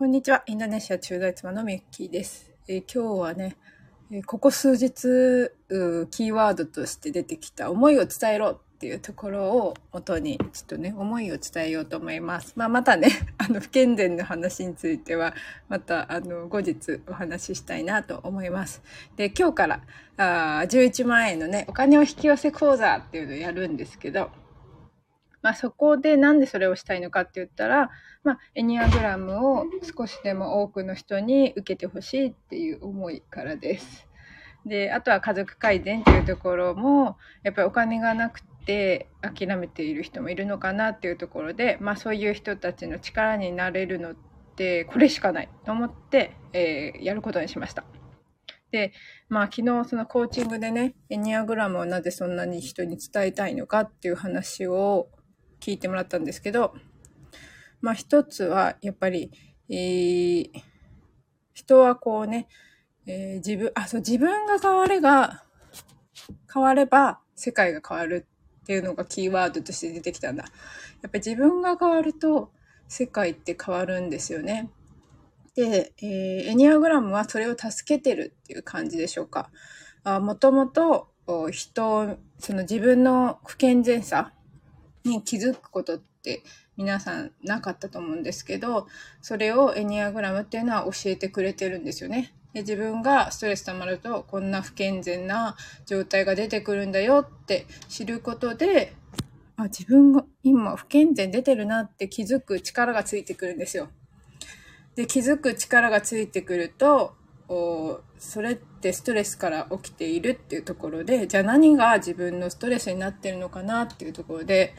こんにちは。インドネシア駐在妻のミッキーです。えー今日はね、えーここ数日、キーワードとして出てきた思いを伝えろっていうところを元に、ちょっとね、思いを伝えようと思います。まあ、またね、あの、不健全の話については、また、あの、後日お話ししたいなと思います。で、今日から、あ11万円のね、お金を引き寄せ講座っていうのをやるんですけど、まあ、そこでなんでそれをしたいのかって言ったら、まあ、エニアグラムを少しでも多くの人に受けてほしいっていう思いからです。で、あとは家族改善っていうところも、やっぱりお金がなくて諦めている人もいるのかなっていうところで、まあそういう人たちの力になれるのってこれしかないと思って、えーやることにしました。で、まあ昨日そのコーチングでね、エニアグラムをなぜそんなに人に伝えたいのかっていう話を聞いてもらったんですけど、まあ一つはやっぱり、えー人はこうね、えー自分、あ、そう、自分が変われが、変われば世界が変わるっていうのがキーワードとして出てきたんだ。やっぱり自分が変わると世界って変わるんですよね。で、えーエニアグラムはそれを助けてるっていう感じでしょうか。あもともと人、その自分の不健全さに気づくことって皆さんなかったと思うんですけど、それをエニアグラムっていうのは教えてくれてるんですよね。で自分がストレス溜まるとこんな不健全な状態が出てくるんだよって知ることで、あ、自分が今不健全出てるなって気づく力がついてくるんですよ。で、気づく力がついてくると、それってストレスから起きているっていうところで、じゃあ何が自分のストレスになってるのかなっていうところで、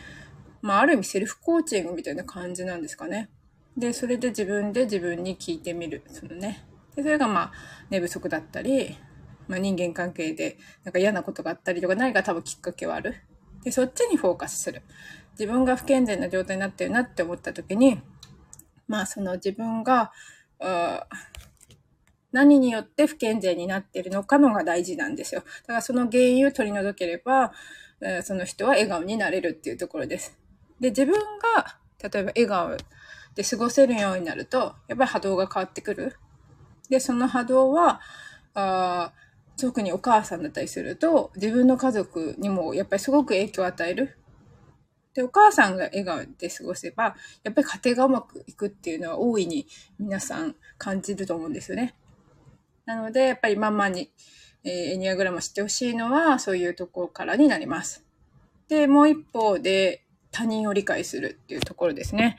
まあある意味セルフコーチングみたいな感じなんですかね。で、それで自分で自分に聞いてみる。そのね。で、それがまあ寝不足だったり、まあ人間関係でなんか嫌なことがあったりとか何か多分きっかけはある。で、そっちにフォーカスする。自分が不健全な状態になってるなって思った時に、まあその自分が、あ何によって不健全になってるのかのが大事なんですよ。だからその原因を取り除ければ、その人は笑顔になれるっていうところです。で、自分が、例えば笑顔で過ごせるようになると、やっぱり波動が変わってくる。で、その波動は、あ特にお母さんだったりすると、自分の家族にもやっぱりすごく影響を与える。で、お母さんが笑顔で過ごせば、やっぱり家庭がうまくいくっていうのは大いに皆さん感じると思うんですよね。なので、やっぱりママに、えーエニアグラムを知ってほしいのは、そういうところからになります。で、もう一方で、他人を理解するっていうところですね。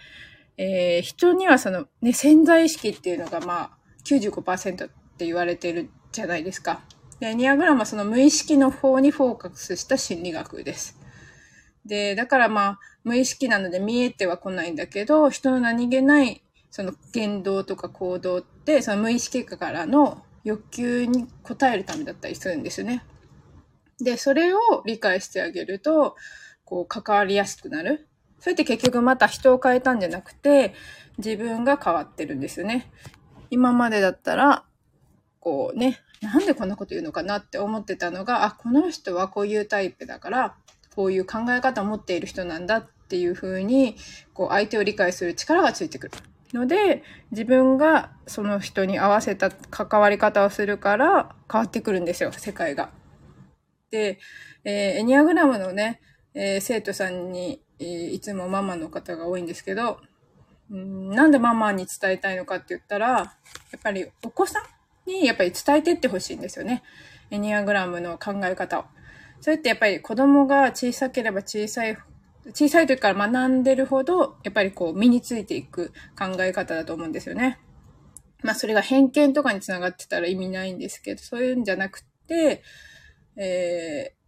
えー人にはその、ね、潜在意識っていうのが、まあ、95%って言われてるじゃないですか。で、エニアグラムはその無意識の方にフォーカスした心理学です。で、だからまあ、無意識なので見えてはこないんだけど、人の何気ない、その言動とか行動って、その無意識からの欲求に応えるためだったりするんですよね。で、それを理解してあげると、こう、関わりやすくなる。それって結局また人を変えたんじゃなくて、自分が変わってるんですよね。今までだったら、こうね、なんでこんなこと言うのかなって思ってたのが、あ、この人はこういうタイプだから、こういう考え方を持っている人なんだっていう風に、こう相手を理解する力がついてくる。ので、自分がその人に合わせた関わり方をするから変わってくるんですよ、世界が。で、えーエニアグラムのね、えー生徒さんに、えーいつもママの方が多いんですけど、んなんでママに伝えたいのかって言ったら、やっぱりお子さんにやっぱり伝えてってほしいんですよね。エニアグラムの考え方を。それってやっぱり子供が小さければ小さい、小さい時から学んでるほど、やっぱりこう身についていく考え方だと思うんですよね。まあそれが偏見とかにつながってたら意味ないんですけど、そういうんじゃなくて、えー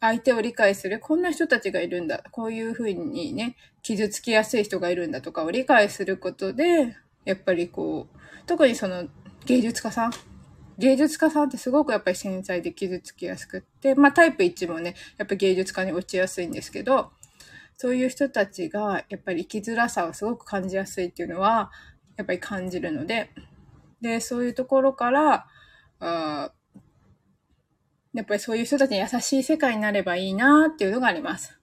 相手を理解する、こんな人たちがいるんだ、こういうふうにね、傷つきやすい人がいるんだとかを理解することで、やっぱりこう、特にその芸術家さん、芸術家さんってすごくやっぱり繊細で傷つきやすくって、まあタイプ1もね、やっぱり芸術家に落ちやすいんですけど、そういう人たちがやっぱり生きづらさをすごく感じやすいっていうのは、やっぱり感じるので、で、そういうところから、あやっぱりそういう人たちに優しい世界になればいいなっていうのがあります。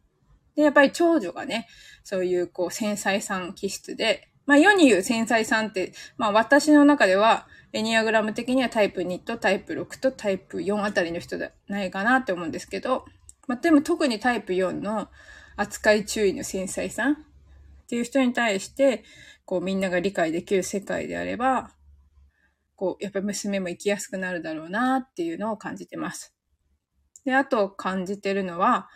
で、やっぱり長女がね、そういうこう繊細さん気質で、まあ世に言う繊細さんって、まあ私の中では、エニアグラム的にはタイプ2とタイプ6とタイプ4あたりの人じゃないかなって思うんですけど、まあでも特にタイプ4の扱い注意の繊細さんっていう人に対して、こうみんなが理解できる世界であれば、こう、やっぱり娘も生きやすくなるだろうなっていうのを感じてます。で、あと感じてるのは、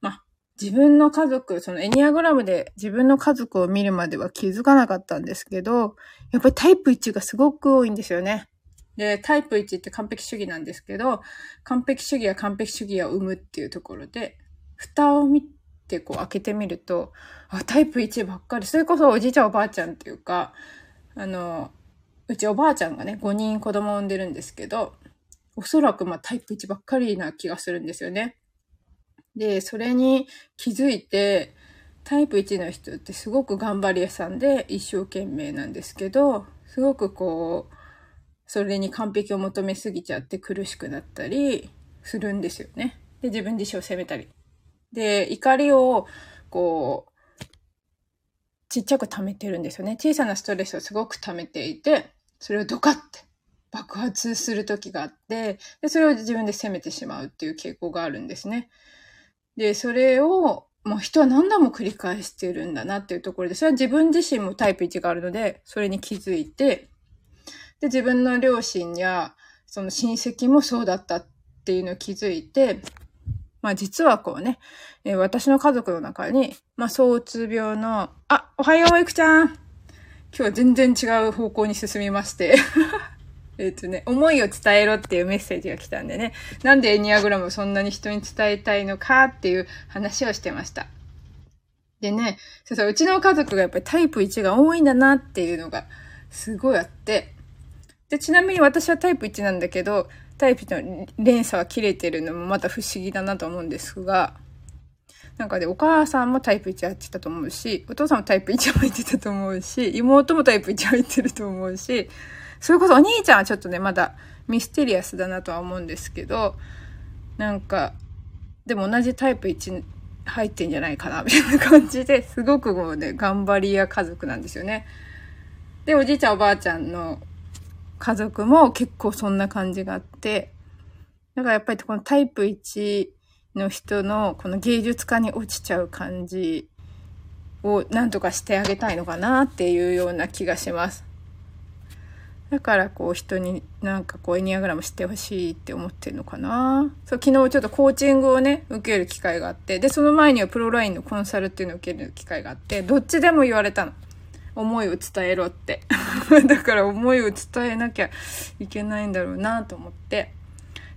まあ、自分の家族、そのエニアグラムで自分の家族を見るまでは気づかなかったんですけど、やっぱりタイプ1がすごく多いんですよね。で、タイプ1って完璧主義なんですけど、完璧主義は完璧主義を生むっていうところで、蓋を見てこう開けてみると、あ、タイプ1ばっかり。それこそおじいちゃんおばあちゃんっていうか、あの、うちおばあちゃんがね、5人子供を産んでるんですけど、おそらくまあタイプ1ばっかりな気がするんですよね。で、それに気づいて、タイプ1の人ってすごく頑張り屋さんで一生懸命なんですけど、すごくこう、それに完璧を求めすぎちゃって苦しくなったりするんですよね。で、自分自身を責めたり。で、怒りを、こう、ちっちゃく溜めてるんですよね。小さなストレスをすごく溜めていて、それをドカって爆発する時があって、で、それを自分で責めてしまうっていう傾向があるんですね。で、それを、もう人は何度も繰り返してるんだなっていうところで、それは自分自身もタイプ1があるので、それに気づいて、で、自分の両親や、その親戚もそうだったっていうのを気づいて、まあ実はこうね、えー、私の家族の中に、まあ躁うつ病の、あ、おはよう、いくちゃん。今日は全然違う方向に進みまして。えっとね、思いを伝えろっていうメッセージが来たんでね、なんでエニアグラムをそんなに人に伝えたいのかっていう話をしてました。でね、そうそう、うちの家族がやっぱりタイプ1が多いんだなっていうのがすごいあって、で、ちなみに私はタイプ1なんだけど、タイプの連鎖は切れてるのもまた不思議だなと思うんですが、なんかで、お母さんもタイプ1やってたと思うし、お父さんもタイプ1入ってたと思うし、妹もタイプ1入ってると思うし、それこそお兄ちゃんはちょっとね、まだミステリアスだなとは思うんですけど、なんか、でも同じタイプ1入ってんじゃないかな、みたいな感じで、すごくもうね、頑張り屋家族なんですよね。で、おじいちゃんおばあちゃんの家族も結構そんな感じがあって、だからやっぱりこのタイプ1の人のこの芸術家に落ちちゃう感じをなんとかしてあげたいのかなっていうような気がします。だからこう人になんかこうエニアグラムしてほしいって思ってるのかな。そう、昨日ちょっとコーチングをね、受ける機会があって、で、その前にはプロラインのコンサルっていうのを受ける機会があって、どっちでも言われたの。思いを伝えろって。だから思いを伝えなきゃいけないんだろうなと思って。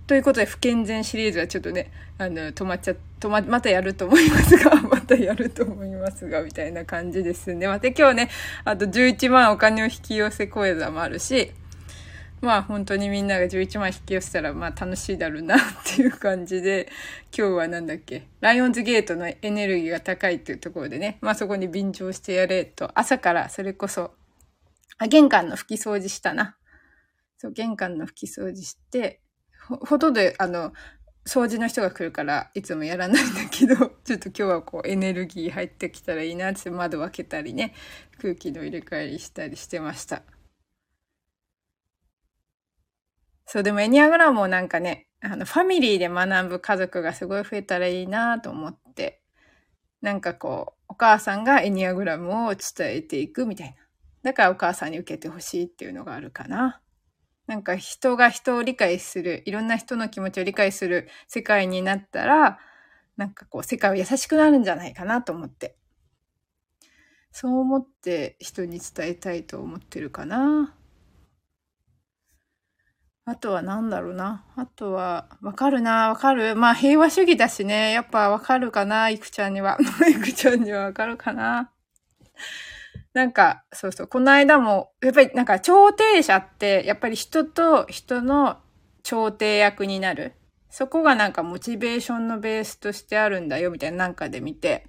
ということで、不健全シリーズはちょっとね、あの、止まっちゃ、止ま、またやると思いますが、またやると思いますが、みたいな感じですね。また今日ね、あと11万お金を引き寄せ講座もあるし、まあ本当にみんなが11万引き寄せたらまあ楽しいだろうなっていう感じで、今日はなんだっけ、ライオンズゲートのエネルギーが高いっていうところでね、まあそこに便乗してやれと、朝からそれこそ、あ、玄関の拭き掃除したな。そう、玄関の拭き掃除して、ほ、ほとんどあの、掃除の人が来るからいつもやらないんだけど、ちょっと今日はこうエネルギー入ってきたらいいなって窓開けたりね、空気の入れ替えしたりしてました。そう、でもエニアグラムもなんかね、あの、ファミリーで学ぶ家族がすごい増えたらいいなと思って、なんかこう、お母さんがエニアグラムを伝えていくみたいな。だからお母さんに受けてほしいっていうのがあるかな。なんか人が人を理解する、いろんな人の気持ちを理解する世界になったら、なんかこう世界は優しくなるんじゃないかなと思って。そう思って人に伝えたいと思ってるかな。あとは何だろうな。あとは、わかるな、わかる。まあ平和主義だしね。やっぱわかるかな、いくちゃんには。いくちゃんにはわかるかな。なんか、そうそう、この間も、やっぱりなんか調停者って、やっぱり人と人の調停役になる。そこがなんかモチベーションのベースとしてあるんだよ、みたいななんかで見て。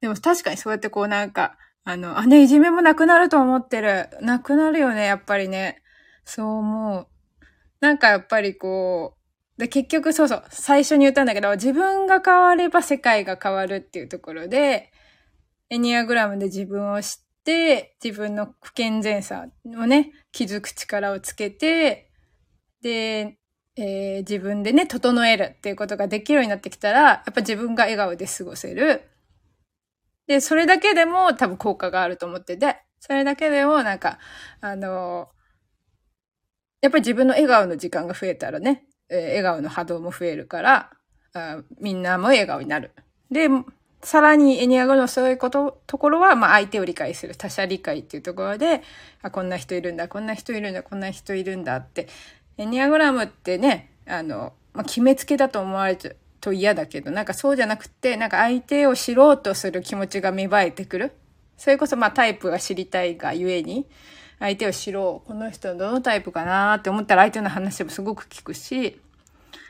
でも確かにそうやってこうなんか、あの、あ、ね、いじめもなくなると思ってる。なくなるよね、やっぱりね。そう思う。なんかやっぱりこう、で、結局そうそう、最初に言ったんだけど、自分が変われば世界が変わるっていうところで、エニアグラムで自分を知っで、自分の不健全さをね、気づく力をつけて、で、えー、自分でね、整えるっていうことができるようになってきたら、やっぱ自分が笑顔で過ごせる。で、それだけでも多分効果があると思ってて、それだけでもなんか、あのー、やっぱり自分の笑顔の時間が増えたらね、えー、笑顔の波動も増えるからあ、みんなも笑顔になる。で、さらにエニアグラムのそういうこと、ところは、まあ相手を理解する、他者理解っていうところで、あ、こんな人いるんだ、こんな人いるんだ、こんな人いるんだって。エニアグラムってね、あの、まあ決めつけだと思われると嫌だけど、なんかそうじゃなくて、なんか相手を知ろうとする気持ちが芽生えてくる。それこそまあタイプが知りたいがゆえに、相手を知ろう。この人はどのタイプかなって思ったら相手の話もすごく聞くし、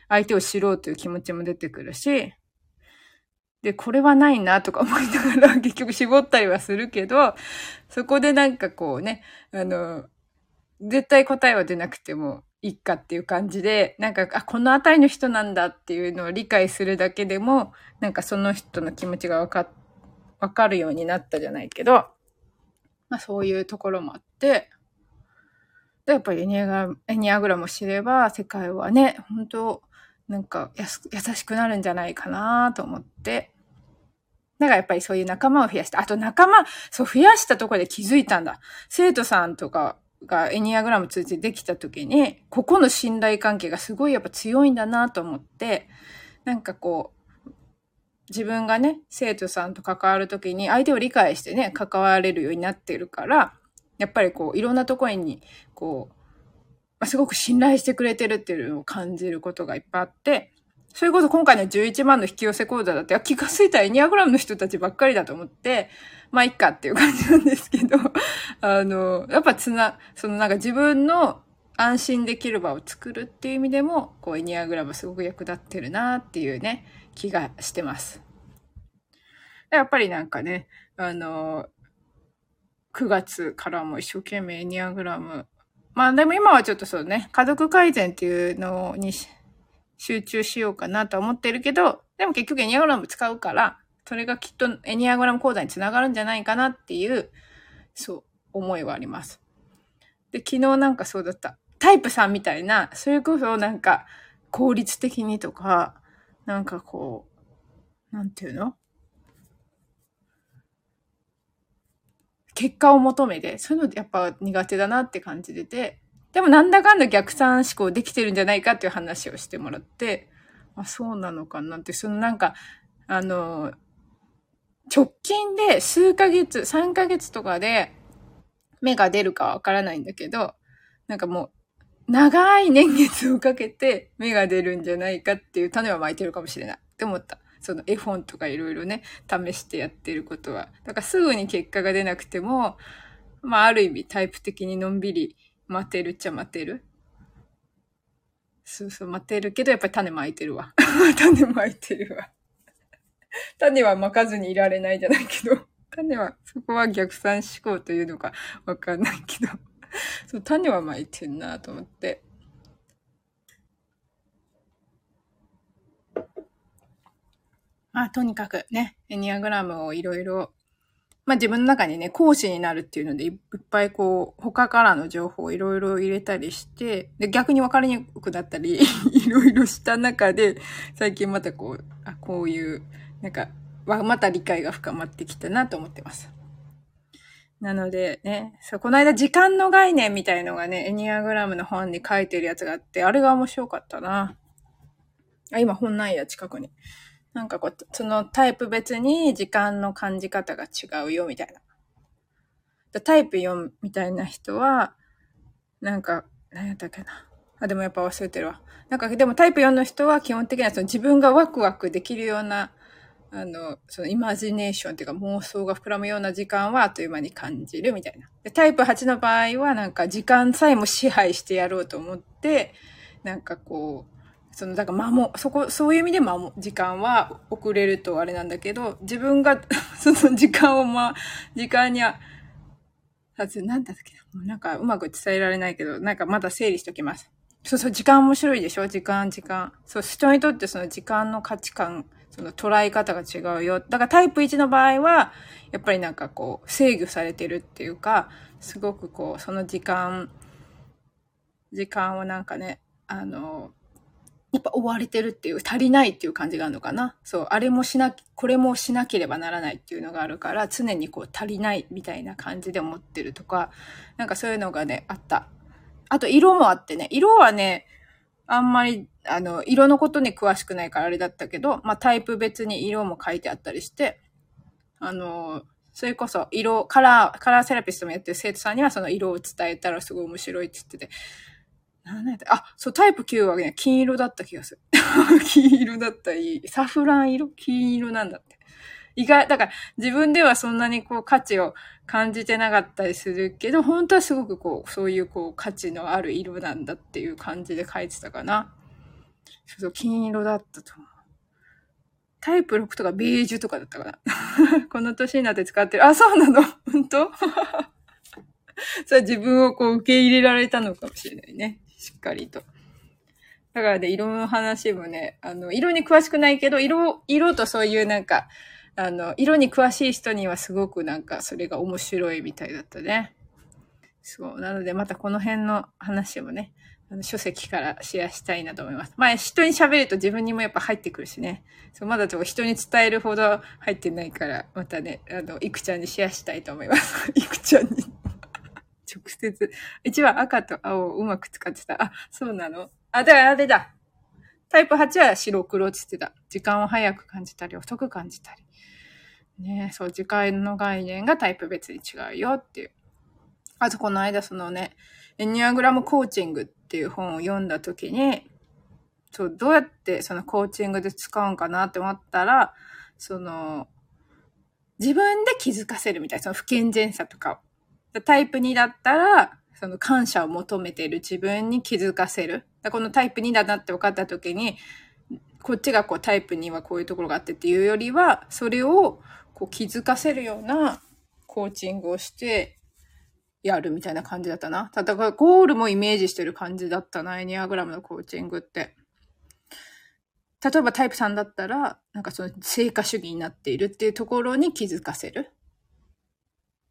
相手を知ろうという気持ちも出てくるし、で、これはないなとか思いながら 結局絞ったりはするけど、そこでなんかこうね、あの、絶対答えは出なくてもいいかっていう感じで、なんか、あ、このあたりの人なんだっていうのを理解するだけでも、なんかその人の気持ちがわか、わかるようになったじゃないけど、まあそういうところもあって、でやっぱりエニアグラエニアグラムを知れば世界はね、本当なんか優しくなるんじゃないかなと思って、だからやっぱりそういう仲間を増やした。あと仲間、そう増やしたところで気づいたんだ。生徒さんとかがエニアグラム通じてできた時に、ここの信頼関係がすごいやっぱ強いんだなと思って、なんかこう、自分がね、生徒さんと関わる時に相手を理解してね、関われるようになってるから、やっぱりこう、いろんなところに、こう、まあ、すごく信頼してくれてるっていうのを感じることがいっぱいあって、それこそ今回の11万の引き寄せ講座だって、気がついたエニアグラムの人たちばっかりだと思って、まあ、いっかっていう感じなんですけど、あの、やっぱつな、そのなんか自分の安心できる場を作るっていう意味でも、こう、エニアグラムすごく役立ってるなっていうね、気がしてます。やっぱりなんかね、あの、9月からも一生懸命エニアグラム。まあでも今はちょっとそうね、家族改善っていうのに集中しようかなと思ってるけど、でも結局エニアグラム使うから、それがきっとエニアグラム講座につながるんじゃないかなっていう、そう、思いはあります。で、昨日なんかそうだった。タイプさんみたいな、それこそなんか効率的にとか、なんかこう、なんていうの？結果を求めて、そういうのやっぱ苦手だなって感じてて、でもなんだかんだ逆算思考できてるんじゃないかっていう話をしてもらって、あ、そうなのかなって、そのなんか、あの、直近で数ヶ月、3ヶ月とかで芽が出るかわからないんだけど、なんかもう、長い年月をかけて芽が出るんじゃないかっていう種は巻いてるかもしれないって思った。その絵本とかいろいろね、試してやってることは。だからすぐに結果が出なくても、まあある意味タイプ的にのんびり待てるっちゃ待てる。そうそう、待てるけど、やっぱり種まいてるわ。種まいてるわ。種は巻かずにいられないじゃないけど、種は、そこは逆算思考というのかわかんないけど、そう、種は巻いてんなと思って。まあ、とにかくね、エニアグラムをいろいろまあ自分の中にね、講師になるっていうので、いっぱいこう、他からの情報をいろいろ入れたりして、で、逆に分かりにくくなったり、いろいろした中で、最近またこう、あ、こういう、なんか、また理解が深まってきたなと思ってます。なのでね、そう、この間時間の概念みたいのがね、エニアグラムの本に書いてるやつがあって、あれが面白かったな。あ、今本ないや、近くに。なんかこう、そのタイプ別に時間の感じ方が違うよ、みたいな。タイプ4みたいな人は、なんか、何やったっけな。あ、でもやっぱ忘れてるわ。なんか、でもタイプ4の人は基本的にはその自分がワクワクできるような、あの、そのイマジネーションっていうか妄想が膨らむような時間はあっという間に感じるみたいな。でタイプ8の場合はなんか時間さえも支配してやろうと思って、なんかこう、その、だから守、そこ、そういう意味で守、時間は遅れるとあれなんだけど、自分が その時間をま、時間には、さつ、なんだっけな。なんかうまく伝えられないけど、なんかまだ整理しときます。そうそう、時間面白いでしょ？時間、時間。そう、人にとってその時間の価値観、その捉え方が違うよ。だからタイプ1の場合は、やっぱりなんかこう、制御されてるっていうか、すごくこう、その時間、時間をなんかね、あの、やっぱ追われてるっていう、足りないっていう感じがあるのかな。そう、あれもしな、これもしなければならないっていうのがあるから、常にこう足りないみたいな感じで思ってるとか、なんかそういうのがね、あった。あと色もあってね、色はね、あんまり、あの、色のことに詳しくないからあれだったけど、まあタイプ別に色も書いてあったりして、あの、それこそ色、カラー、カラーセラピストもやってる生徒さんにはその色を伝えたらすごい面白いって言ってて、なんだあ、そう、タイプ9はね、金色だった気がする。金色だったり、サフラン色？金色なんだって。意外、だから自分ではそんなにこう価値を感じてなかったりするけど、本当はすごくこう、そういうこう価値のある色なんだっていう感じで書いてたかな。そうそう、金色だったと思う。タイプ6とかベージュとかだったかな。この年になって使ってる。あ、そうなの？本当？それ自分をこう受け入れられたのかもしれないね。しっかりと。だからね、色の話もね、あの、色に詳しくないけど、色、色とそういうなんか、あの、色に詳しい人にはすごくなんかそれが面白いみたいだったね。そう。なのでまたこの辺の話もね、あの書籍からシェアしたいなと思います。まあ人に喋ると自分にもやっぱ入ってくるしね。そう、まだちょっと人に伝えるほど入ってないから、またね、あの、いくちゃんにシェアしたいと思います。いくちゃんに直接。一番赤と青をうまく使ってた。あ、そうなの？あ、だからあれだ。タイプ8は白黒って言ってた。時間を早く感じたり、遅く感じたり。ねそう、時間の概念がタイプ別に違うよっていう。あとこの間そのね、エニアグラムコーチングっていう本を読んだ時に、そう、どうやってそのコーチングで使うんかなって思ったら、その、自分で気づかせるみたいな、その不健全さとかを。タイプ2だったら、その感謝を求めている自分に気づかせる。このタイプ2だなって分かった時に、こっちがこうタイプ2はこういうところがあってっていうよりは、それをこう気づかせるようなコーチングをしてやるみたいな感じだったな。ただゴールもイメージしてる感じだったな、エニアグラムのコーチングって。例えばタイプ3だったら、なんかその成果主義になっているっていうところに気づかせる。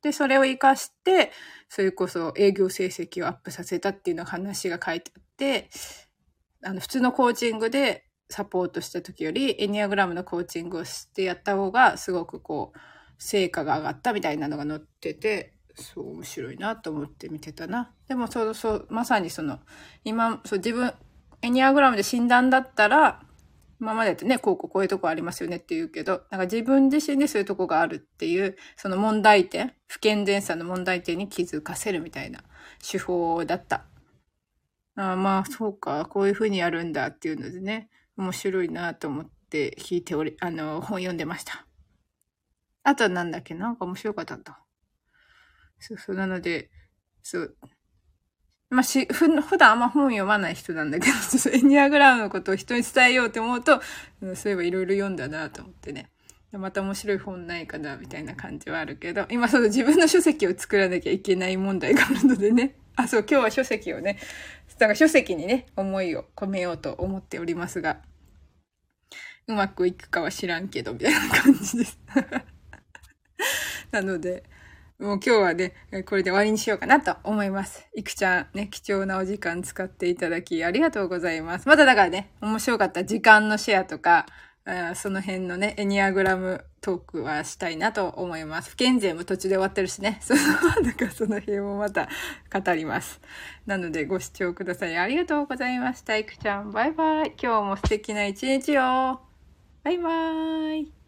で、それを活かして、それこそ営業成績をアップさせたっていうの話が書いてあって、あの、普通のコーチングでサポートした時より、エニアグラムのコーチングをしてやった方が、すごくこう、成果が上がったみたいなのが載ってて、そう面白いなと思って見てたな。でもそうそう、まさにその、今、そう自分、エニアグラムで診断だったら、今までってね、こうこうこういうとこありますよねって言うけど、なんか自分自身でそういうとこがあるっていう、その問題点、不健全さの問題点に気づかせるみたいな手法だった。あまあ、そうか、こういうふうにやるんだっていうのでね、面白いなと思って聞いており、あの、本読んでました。あとなんだっけなんか面白かったんだ。そうそう、なので、そう、まあ、し、ふ、普段あんま本読まない人なんだけど、ちょっとエニアグラムのことを人に伝えようと思うと、そういえばいろいろ読んだなと思ってね。また面白い本ないかな、みたいな感じはあるけど、今その自分の書籍を作らなきゃいけない問題があるのでね。あ、そう、今日は書籍をね、だから書籍にね、思いを込めようと思っておりますが、うまくいくかは知らんけど、みたいな感じです。なので、もう今日はね、これで終わりにしようかなと思います。いくちゃんね、貴重なお時間使っていただきありがとうございます。まただからね、面白かった時間のシェアとか、その辺のね、エニアグラムトークはしたいなと思います。不健全も途中で終わってるしね。その、だかその辺もまた語ります。なのでご視聴ください。ありがとうございました。いくちゃん、バイバイ。今日も素敵な一日を。バイバーイ。